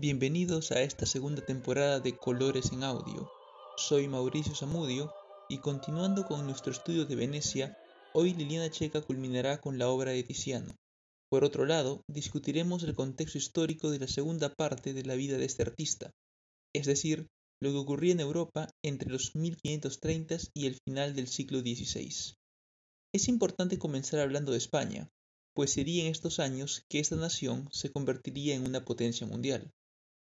Bienvenidos a esta segunda temporada de Colores en Audio. Soy Mauricio Zamudio y continuando con nuestro estudio de Venecia, hoy Liliana Checa culminará con la obra de Tiziano. Por otro lado, discutiremos el contexto histórico de la segunda parte de la vida de este artista, es decir, lo que ocurría en Europa entre los 1530 y el final del siglo XVI. Es importante comenzar hablando de España, pues sería en estos años que esta nación se convertiría en una potencia mundial.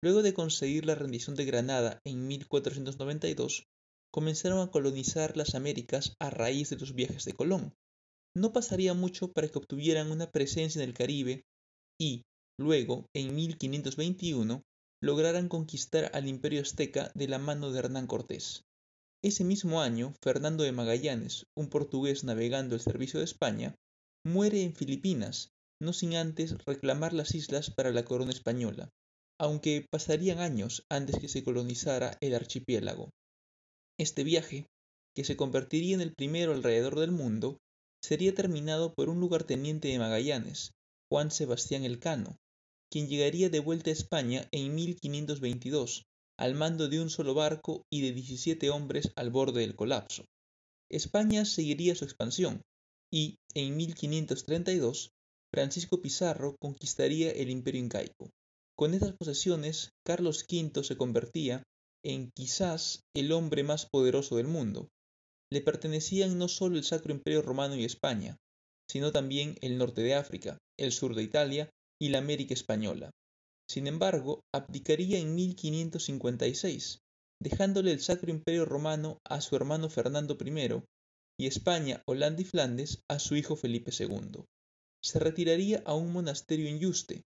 Luego de conseguir la rendición de Granada en 1492, comenzaron a colonizar las Américas a raíz de los viajes de Colón. No pasaría mucho para que obtuvieran una presencia en el Caribe y, luego, en 1521, lograran conquistar al imperio azteca de la mano de Hernán Cortés. Ese mismo año, Fernando de Magallanes, un portugués navegando al servicio de España, muere en Filipinas, no sin antes reclamar las islas para la corona española, aunque pasarían años antes que se colonizara el archipiélago. Este viaje, que se convertiría en el primero alrededor del mundo, sería terminado por un lugarteniente de Magallanes, Juan Sebastián Elcano, quien llegaría de vuelta a España en 1522, al mando de un solo barco y de 17 hombres al borde del colapso. España seguiría su expansión, y en 1532 Francisco Pizarro conquistaría el imperio incaico. Con estas posesiones, Carlos V se convertía en quizás el hombre más poderoso del mundo. Le pertenecían no solo el Sacro Imperio Romano y España, sino también el norte de África, el sur de Italia y la América española. Sin embargo, abdicaría en 1556, dejándole el Sacro Imperio Romano a su hermano Fernando I y España, Holanda y Flandes a su hijo Felipe II. Se retiraría a un monasterio en Yuste,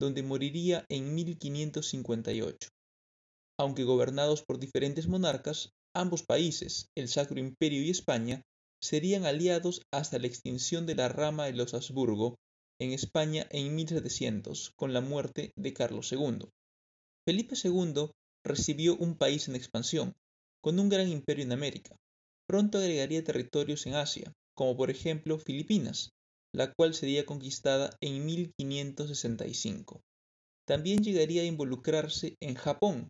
donde moriría en 1558. Aunque gobernados por diferentes monarcas, ambos países, el Sacro Imperio y España, serían aliados hasta la extinción de la rama de los Habsburgo en España en 1700, con la muerte de Carlos II. Felipe II recibió un país en expansión, con un gran imperio en América, pronto agregaría territorios en Asia, como por ejemplo Filipinas, la cual sería conquistada en 1565. También llegaría a involucrarse en Japón,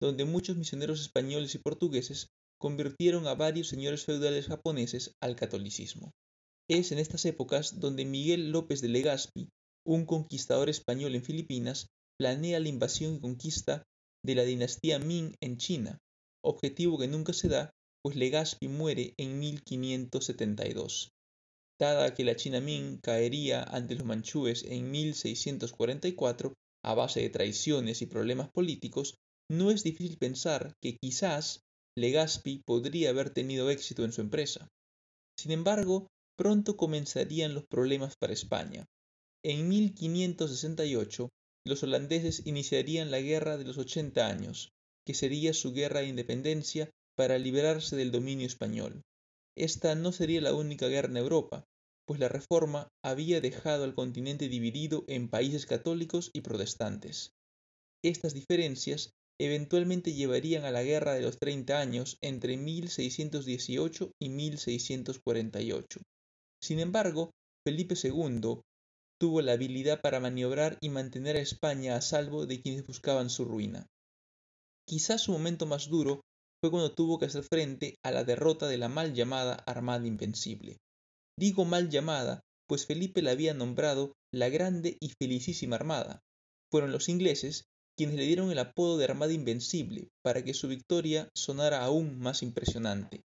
donde muchos misioneros españoles y portugueses convirtieron a varios señores feudales japoneses al catolicismo. Es en estas épocas donde Miguel López de Legazpi, un conquistador español en Filipinas, planea la invasión y conquista de la dinastía Ming en China, objetivo que nunca se da pues Legazpi muere en 1572. Dada que la China Ming caería ante los manchúes en 1644 a base de traiciones y problemas políticos, no es difícil pensar que quizás Legazpi podría haber tenido éxito en su empresa. Sin embargo, pronto comenzarían los problemas para España. En 1568, los holandeses iniciarían la Guerra de los 80 años, que sería su guerra de independencia para liberarse del dominio español. Esta no sería la única guerra en Europa, pues la Reforma había dejado al continente dividido en países católicos y protestantes. Estas diferencias eventualmente llevarían a la Guerra de los Treinta Años entre 1618 y 1648. Sin embargo, Felipe II tuvo la habilidad para maniobrar y mantener a España a salvo de quienes buscaban su ruina. Quizás su momento más duro fue cuando tuvo que hacer frente a la derrota de la mal llamada Armada Invencible. Digo mal llamada, pues Felipe la había nombrado la Grande y Felicísima Armada. Fueron los ingleses quienes le dieron el apodo de Armada Invencible para que su victoria sonara aún más impresionante.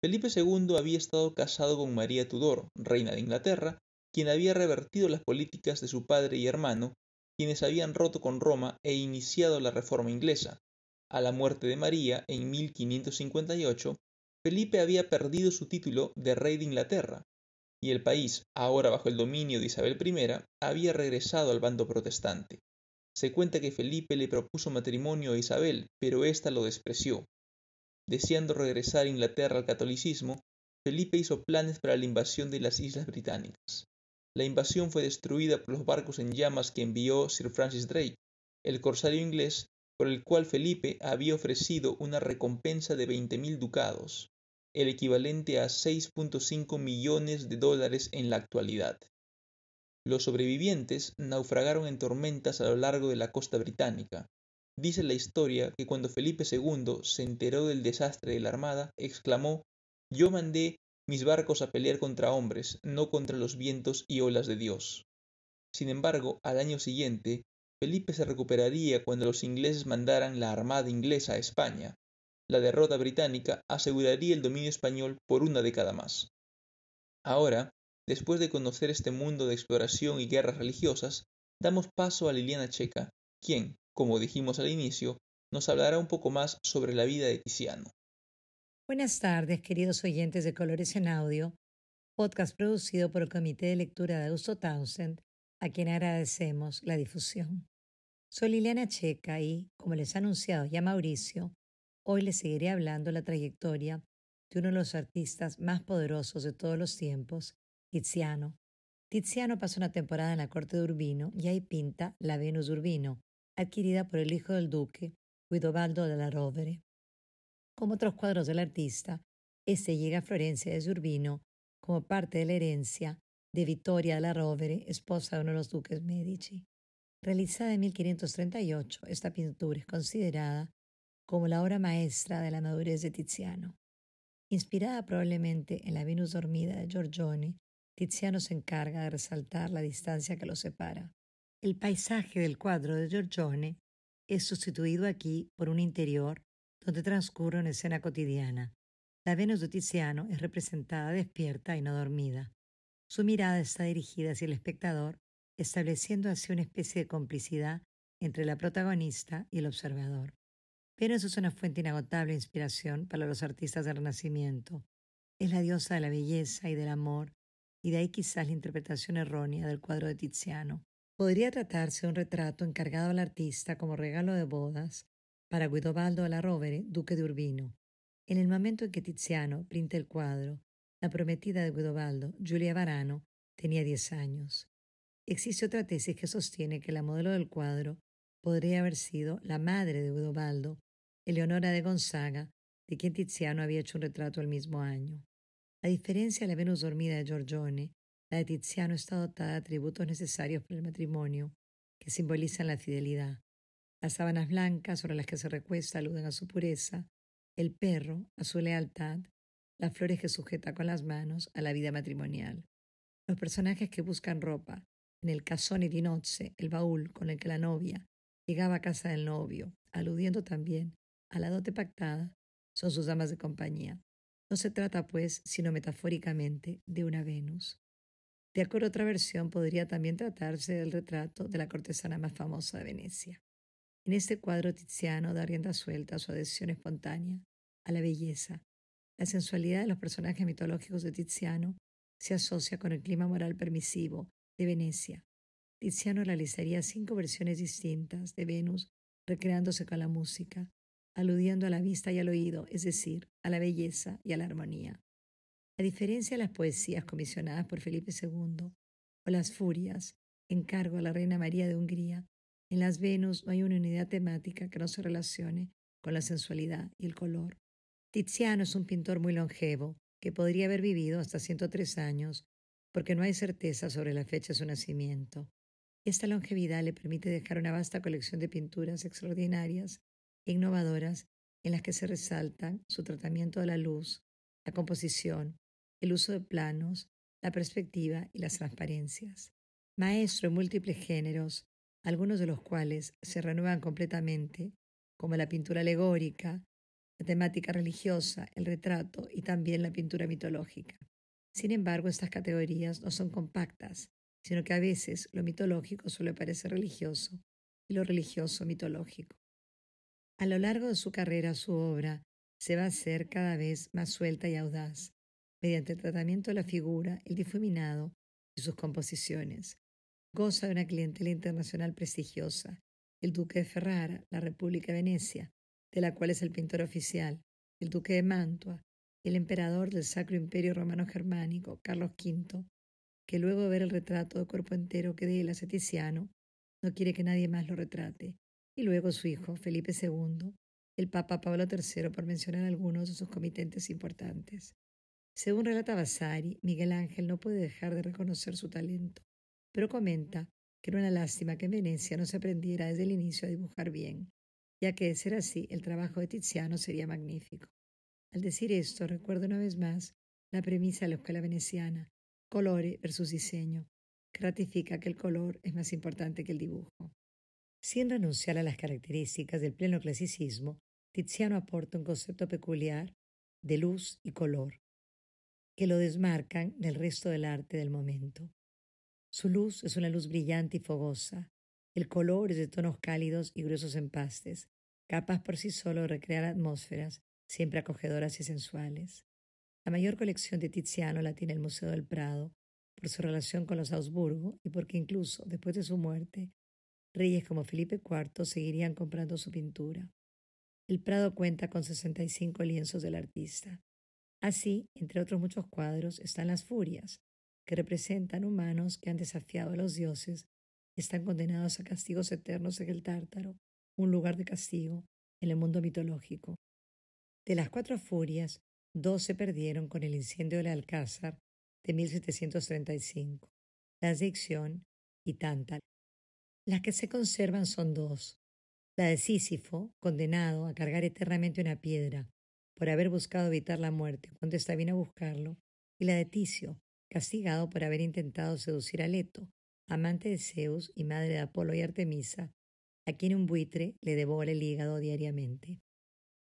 Felipe II había estado casado con María Tudor, reina de Inglaterra, quien había revertido las políticas de su padre y hermano, quienes habían roto con Roma e iniciado la reforma inglesa, a la muerte de María en 1558, Felipe había perdido su título de rey de Inglaterra, y el país, ahora bajo el dominio de Isabel I, había regresado al bando protestante. Se cuenta que Felipe le propuso matrimonio a Isabel, pero ésta lo despreció. Deseando regresar a Inglaterra al catolicismo, Felipe hizo planes para la invasión de las Islas Británicas. La invasión fue destruida por los barcos en llamas que envió Sir Francis Drake, el corsario inglés por el cual Felipe había ofrecido una recompensa de veinte mil ducados, el equivalente a 6.5 millones de dólares en la actualidad. Los sobrevivientes naufragaron en tormentas a lo largo de la costa británica. Dice la historia que cuando Felipe II se enteró del desastre de la armada, exclamó Yo mandé mis barcos a pelear contra hombres, no contra los vientos y olas de Dios. Sin embargo, al año siguiente, Felipe se recuperaría cuando los ingleses mandaran la armada inglesa a España. La derrota británica aseguraría el dominio español por una década más. Ahora, después de conocer este mundo de exploración y guerras religiosas, damos paso a Liliana Checa, quien, como dijimos al inicio, nos hablará un poco más sobre la vida de Tiziano. Buenas tardes, queridos oyentes de Colores en Audio, podcast producido por el Comité de Lectura de Augusto Townsend, a quien agradecemos la difusión. Soy Liliana Checa y, como les ha anunciado ya Mauricio, hoy les seguiré hablando la trayectoria de uno de los artistas más poderosos de todos los tiempos, Tiziano. Tiziano pasó una temporada en la corte de Urbino y ahí pinta la Venus Urbino, adquirida por el hijo del duque, Guidobaldo de la Rovere. Como otros cuadros del artista, este llega a Florencia desde Urbino como parte de la herencia de Vittoria de la Rovere, esposa de uno de los duques Medici. Realizada en 1538, esta pintura es considerada como la obra maestra de la madurez de Tiziano. Inspirada probablemente en la Venus dormida de Giorgione, Tiziano se encarga de resaltar la distancia que los separa. El paisaje del cuadro de Giorgione es sustituido aquí por un interior donde transcurre una escena cotidiana. La Venus de Tiziano es representada despierta y no dormida. Su mirada está dirigida hacia el espectador, estableciendo así una especie de complicidad entre la protagonista y el observador. Venus es una fuente inagotable de inspiración para los artistas del Renacimiento. Es la diosa de la belleza y del amor, y de ahí quizás la interpretación errónea del cuadro de Tiziano. Podría tratarse de un retrato encargado al artista como regalo de bodas para Guidobaldo de la Rovere, duque de Urbino. En el momento en que Tiziano pinta el cuadro, la prometida de Guidobaldo, Giulia Varano, tenía diez años. Existe otra tesis que sostiene que la modelo del cuadro podría haber sido la madre de Guidobaldo Eleonora de Gonzaga, de quien Tiziano había hecho un retrato el mismo año. A diferencia de la Venus dormida de Giorgione, la de Tiziano está dotada de atributos necesarios para el matrimonio, que simbolizan la fidelidad. Las sábanas blancas sobre las que se recuesta aluden a su pureza, el perro a su lealtad, las flores que sujeta con las manos a la vida matrimonial. Los personajes que buscan ropa, en el casone di nozze, el baúl con el que la novia llegaba a casa del novio, aludiendo también a la dote pactada, son sus damas de compañía. No se trata, pues, sino metafóricamente, de una Venus. De acuerdo a otra versión, podría también tratarse del retrato de la cortesana más famosa de Venecia. En este cuadro Tiziano da rienda suelta a su adhesión espontánea a la belleza. La sensualidad de los personajes mitológicos de Tiziano se asocia con el clima moral permisivo de Venecia. Tiziano realizaría cinco versiones distintas de Venus recreándose con la música, aludiendo a la vista y al oído, es decir, a la belleza y a la armonía. A diferencia de las poesías comisionadas por Felipe II o las Furias, encargo a la Reina María de Hungría, en las Venus no hay una unidad temática que no se relacione con la sensualidad y el color. Tiziano es un pintor muy longevo, que podría haber vivido hasta 103 años, porque no hay certeza sobre la fecha de su nacimiento. Esta longevidad le permite dejar una vasta colección de pinturas extraordinarias innovadoras en las que se resaltan su tratamiento de la luz, la composición, el uso de planos, la perspectiva y las transparencias. Maestro en múltiples géneros, algunos de los cuales se renuevan completamente, como la pintura alegórica, la temática religiosa, el retrato y también la pintura mitológica. Sin embargo, estas categorías no son compactas, sino que a veces lo mitológico suele parecer religioso y lo religioso mitológico. A lo largo de su carrera, su obra se va a hacer cada vez más suelta y audaz, mediante el tratamiento de la figura, el difuminado y sus composiciones. Goza de una clientela internacional prestigiosa, el duque de Ferrara, la República de Venecia, de la cual es el pintor oficial, el duque de Mantua, el emperador del Sacro Imperio Romano Germánico, Carlos V, que luego de ver el retrato de cuerpo entero que de él hace no quiere que nadie más lo retrate, y luego su hijo, Felipe II, el Papa Pablo III, por mencionar algunos de sus comitentes importantes. Según relata Vasari, Miguel Ángel no puede dejar de reconocer su talento. pero comenta que era una lástima que en Venecia no se aprendiera desde el inicio a dibujar bien, ya que de ser así el trabajo de Tiziano sería magnífico. Al decir esto, recuerdo una vez más la premisa de la escuela veneciana, colore versus diseño, que ratifica que el color es más importante que el dibujo. Sin renunciar a las características del pleno clasicismo, Tiziano aporta un concepto peculiar de luz y color, que lo desmarcan del resto del arte del momento. Su luz es una luz brillante y fogosa. El color es de tonos cálidos y gruesos empastes, capaz por sí solo de recrear atmósferas siempre acogedoras y sensuales. La mayor colección de Tiziano la tiene el Museo del Prado, por su relación con los Augsburgo y porque incluso después de su muerte, reyes como Felipe IV seguirían comprando su pintura. El Prado cuenta con 65 lienzos del artista. Así, entre otros muchos cuadros, están las furias, que representan humanos que han desafiado a los dioses y están condenados a castigos eternos en el Tártaro, un lugar de castigo en el mundo mitológico. De las cuatro furias, dos se perdieron con el incendio del Alcázar de 1735, las de Ixión y Tántal. Las que se conservan son dos, la de Sísifo, condenado a cargar eternamente una piedra por haber buscado evitar la muerte cuando está bien a buscarlo, y la de Ticio, castigado por haber intentado seducir a Leto, amante de Zeus y madre de Apolo y Artemisa, a quien un buitre le devora el hígado diariamente.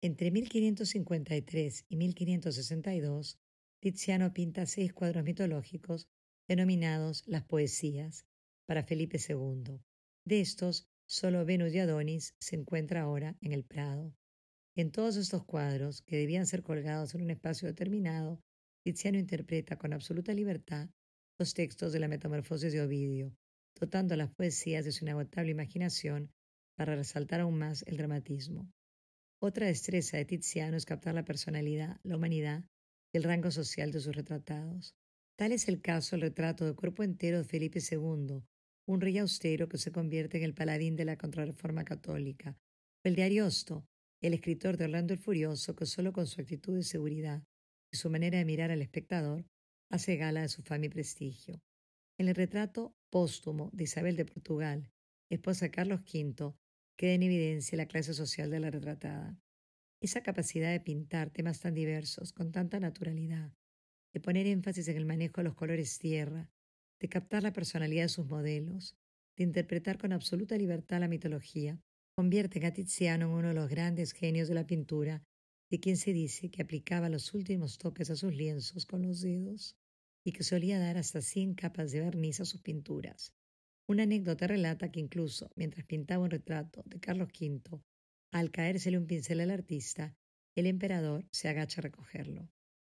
Entre 1553 y 1562, Tiziano pinta seis cuadros mitológicos denominados las poesías para Felipe II. De estos, Solo Venus y Adonis se encuentra ahora en el Prado. En todos estos cuadros, que debían ser colgados en un espacio determinado, Tiziano interpreta con absoluta libertad los textos de la Metamorfosis de Ovidio, dotando las poesías de su inagotable imaginación para resaltar aún más el dramatismo. Otra destreza de Tiziano es captar la personalidad, la humanidad y el rango social de sus retratados. Tal es el caso del retrato de cuerpo entero de Felipe II, un rey austero que se convierte en el paladín de la contrarreforma católica, o el de Ariosto, el escritor de Orlando el Furioso que solo con su actitud de seguridad y su manera de mirar al espectador hace gala de su fama y prestigio. En el retrato póstumo de Isabel de Portugal, esposa de Carlos V, queda en evidencia la clase social de la retratada. Esa capacidad de pintar temas tan diversos con tanta naturalidad, de poner énfasis en el manejo de los colores tierra, de captar la personalidad de sus modelos, de interpretar con absoluta libertad la mitología, convierte a Tiziano en uno de los grandes genios de la pintura, de quien se dice que aplicaba los últimos toques a sus lienzos con los dedos y que solía dar hasta cien capas de barniz a sus pinturas. Una anécdota relata que incluso mientras pintaba un retrato de Carlos V, al caérsele un pincel al artista, el emperador se agacha a recogerlo.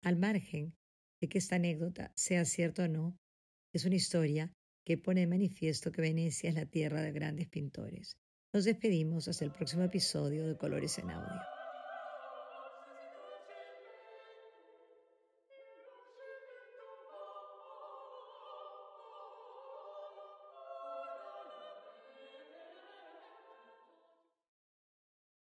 Al margen de que esta anécdota sea cierta o no, es una historia que pone de manifiesto que Venecia es la tierra de grandes pintores. Nos despedimos hasta el próximo episodio de Colores en Audio.